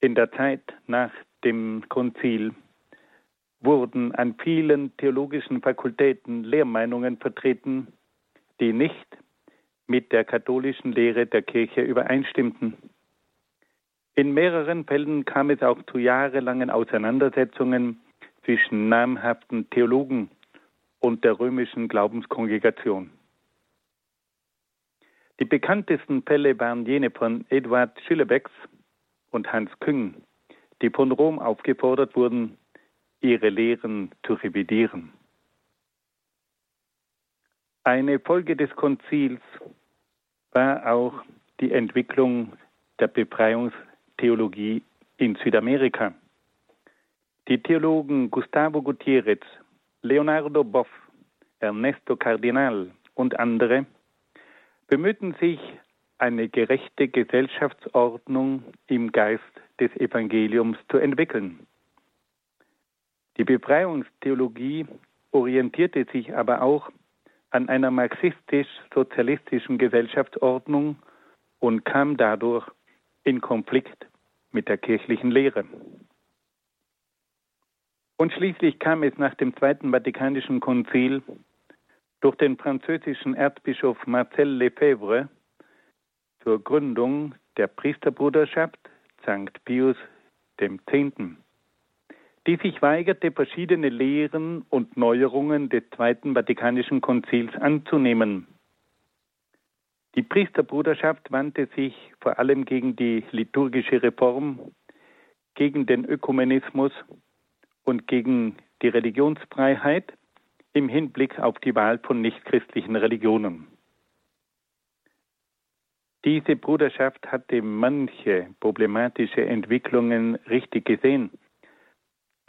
[SPEAKER 2] In der Zeit nach dem Konzil wurden an vielen theologischen Fakultäten Lehrmeinungen vertreten, die nicht mit der katholischen Lehre der Kirche übereinstimmten. In mehreren Fällen kam es auch zu jahrelangen Auseinandersetzungen zwischen namhaften Theologen und der römischen Glaubenskongregation. Die bekanntesten Fälle waren jene von Eduard Schillebecks und Hans Küng, die von Rom aufgefordert wurden, ihre Lehren zu revidieren. Eine Folge des Konzils war auch die Entwicklung der Befreiungstheologie in Südamerika. Die Theologen Gustavo Gutierrez, Leonardo Boff, Ernesto Cardinal und andere bemühten sich, eine gerechte Gesellschaftsordnung im Geist des Evangeliums zu entwickeln. Die Befreiungstheologie orientierte sich aber auch an einer marxistisch-sozialistischen Gesellschaftsordnung und kam dadurch in Konflikt mit der kirchlichen Lehre. Und schließlich kam es nach dem Zweiten Vatikanischen Konzil durch den französischen Erzbischof Marcel Lefebvre zur Gründung der Priesterbruderschaft St. Pius X die sich weigerte, verschiedene Lehren und Neuerungen des Zweiten Vatikanischen Konzils anzunehmen. Die Priesterbruderschaft wandte sich vor allem gegen die liturgische Reform, gegen den Ökumenismus und gegen die Religionsfreiheit im Hinblick auf die Wahl von nichtchristlichen Religionen. Diese Bruderschaft hatte manche problematische Entwicklungen richtig gesehen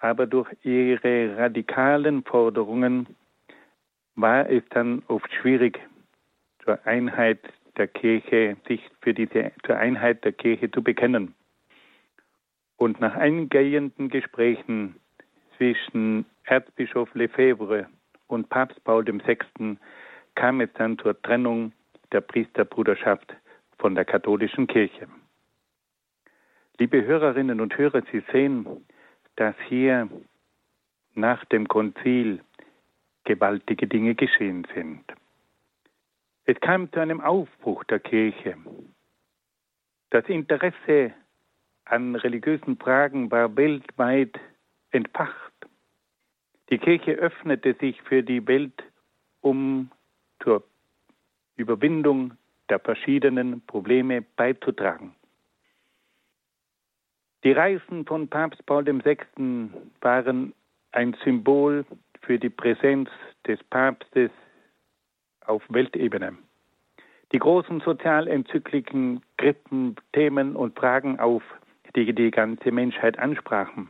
[SPEAKER 2] aber durch ihre radikalen Forderungen war es dann oft schwierig, zur Einheit der Kirche, sich für diese, zur Einheit der Kirche zu bekennen. Und nach eingehenden Gesprächen zwischen Erzbischof Lefebvre und Papst Paul VI. kam es dann zur Trennung der Priesterbruderschaft von der katholischen Kirche. Liebe Hörerinnen und Hörer, Sie sehen, dass hier nach dem Konzil gewaltige Dinge geschehen sind. Es kam zu einem Aufbruch der Kirche. Das Interesse an religiösen Fragen war weltweit entfacht. Die Kirche öffnete sich für die Welt, um zur Überwindung der verschiedenen Probleme beizutragen. Die Reisen von Papst Paul VI. waren ein Symbol für die Präsenz des Papstes auf Weltebene. Die großen Sozialenzykliken griffen Themen und Fragen auf, die die ganze Menschheit ansprachen.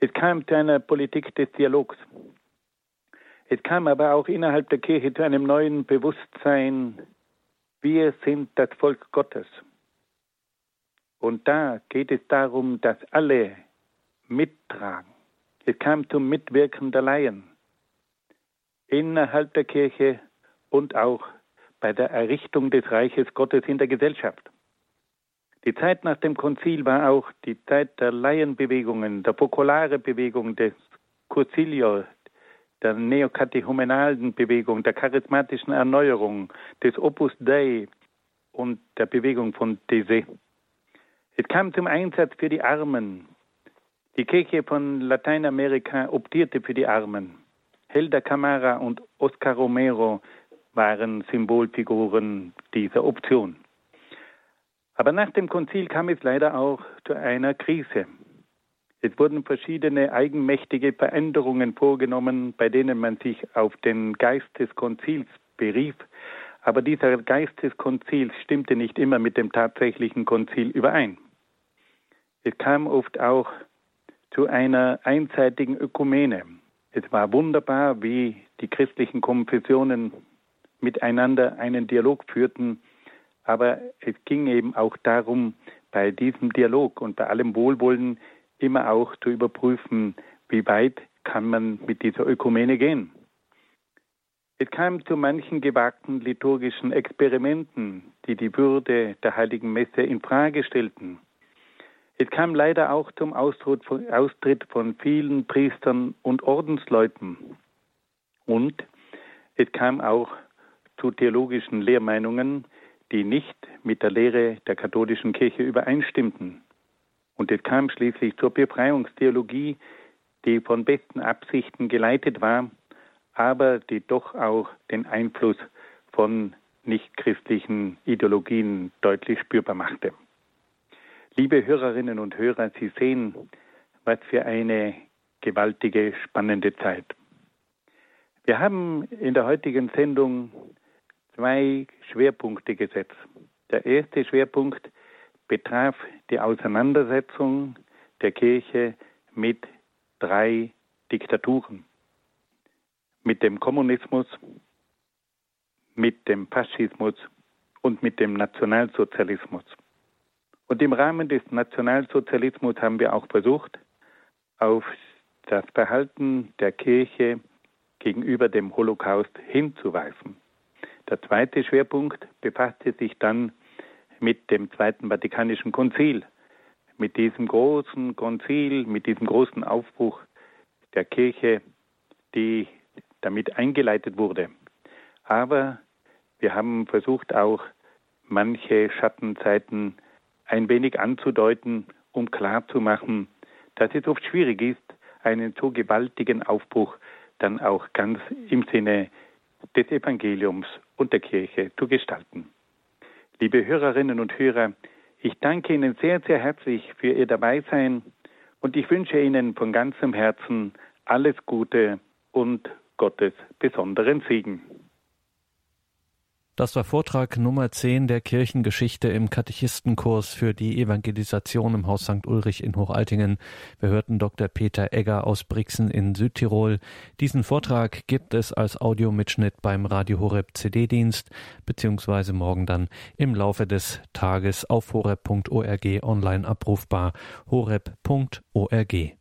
[SPEAKER 2] Es kam zu einer Politik des Dialogs. Es kam aber auch innerhalb der Kirche zu einem neuen Bewusstsein, wir sind das Volk Gottes. Und da geht es darum, dass alle mittragen. Es kam zum Mitwirken der Laien innerhalb der Kirche und auch bei der Errichtung des Reiches Gottes in der Gesellschaft. Die Zeit nach dem Konzil war auch die Zeit der Laienbewegungen, der fokolare Bewegung des Cursilio, der neokatechumenalen Bewegung, der charismatischen Erneuerung, des Opus Dei und der Bewegung von Thésée. Es kam zum Einsatz für die Armen. Die Kirche von Lateinamerika optierte für die Armen. Helda Camara und Oscar Romero waren Symbolfiguren dieser Option. Aber nach dem Konzil kam es leider auch zu einer Krise. Es wurden verschiedene eigenmächtige Veränderungen vorgenommen, bei denen man sich auf den Geist des Konzils berief. Aber dieser Geist des Konzils stimmte nicht immer mit dem tatsächlichen Konzil überein. Es kam oft auch zu einer einseitigen Ökumene. Es war wunderbar, wie die christlichen Konfessionen miteinander einen Dialog führten, aber es ging eben auch darum, bei diesem Dialog und bei allem Wohlwollen immer auch zu überprüfen, wie weit kann man mit dieser Ökumene gehen. Es kam zu manchen gewagten liturgischen Experimenten, die die Würde der heiligen Messe in Frage stellten. Es kam leider auch zum Austritt von vielen Priestern und Ordensleuten. Und es kam auch zu theologischen Lehrmeinungen, die nicht mit der Lehre der katholischen Kirche übereinstimmten. Und es kam schließlich zur Befreiungstheologie, die von besten Absichten geleitet war, aber die doch auch den Einfluss von nichtchristlichen Ideologien deutlich spürbar machte. Liebe Hörerinnen und Hörer, Sie sehen, was für eine gewaltige, spannende Zeit. Wir haben in der heutigen Sendung zwei Schwerpunkte gesetzt. Der erste Schwerpunkt betraf die Auseinandersetzung der Kirche mit drei Diktaturen. Mit dem Kommunismus, mit dem Faschismus und mit dem Nationalsozialismus. Und im Rahmen des Nationalsozialismus haben wir auch versucht, auf das Verhalten der Kirche gegenüber dem Holocaust hinzuweisen. Der zweite Schwerpunkt befasste sich dann mit dem Zweiten Vatikanischen Konzil, mit diesem großen Konzil, mit diesem großen Aufbruch der Kirche, die damit eingeleitet wurde. Aber wir haben versucht auch manche Schattenzeiten ein wenig anzudeuten, um klarzumachen, dass es oft schwierig ist, einen so gewaltigen Aufbruch dann auch ganz im Sinne des Evangeliums und der Kirche zu gestalten. Liebe Hörerinnen und Hörer, ich danke Ihnen sehr, sehr herzlich für Ihr Dabeisein und ich wünsche Ihnen von ganzem Herzen alles Gute und Gottes besonderen Segen.
[SPEAKER 1] Das war Vortrag Nummer 10 der Kirchengeschichte im Katechistenkurs für die Evangelisation im Haus St. Ulrich in Hochaltingen. Wir hörten Dr. Peter Egger aus Brixen in Südtirol. Diesen Vortrag gibt es als Audiomitschnitt beim Radio Horeb CD-Dienst, beziehungsweise morgen dann im Laufe des Tages auf horeb.org online abrufbar. horeb.org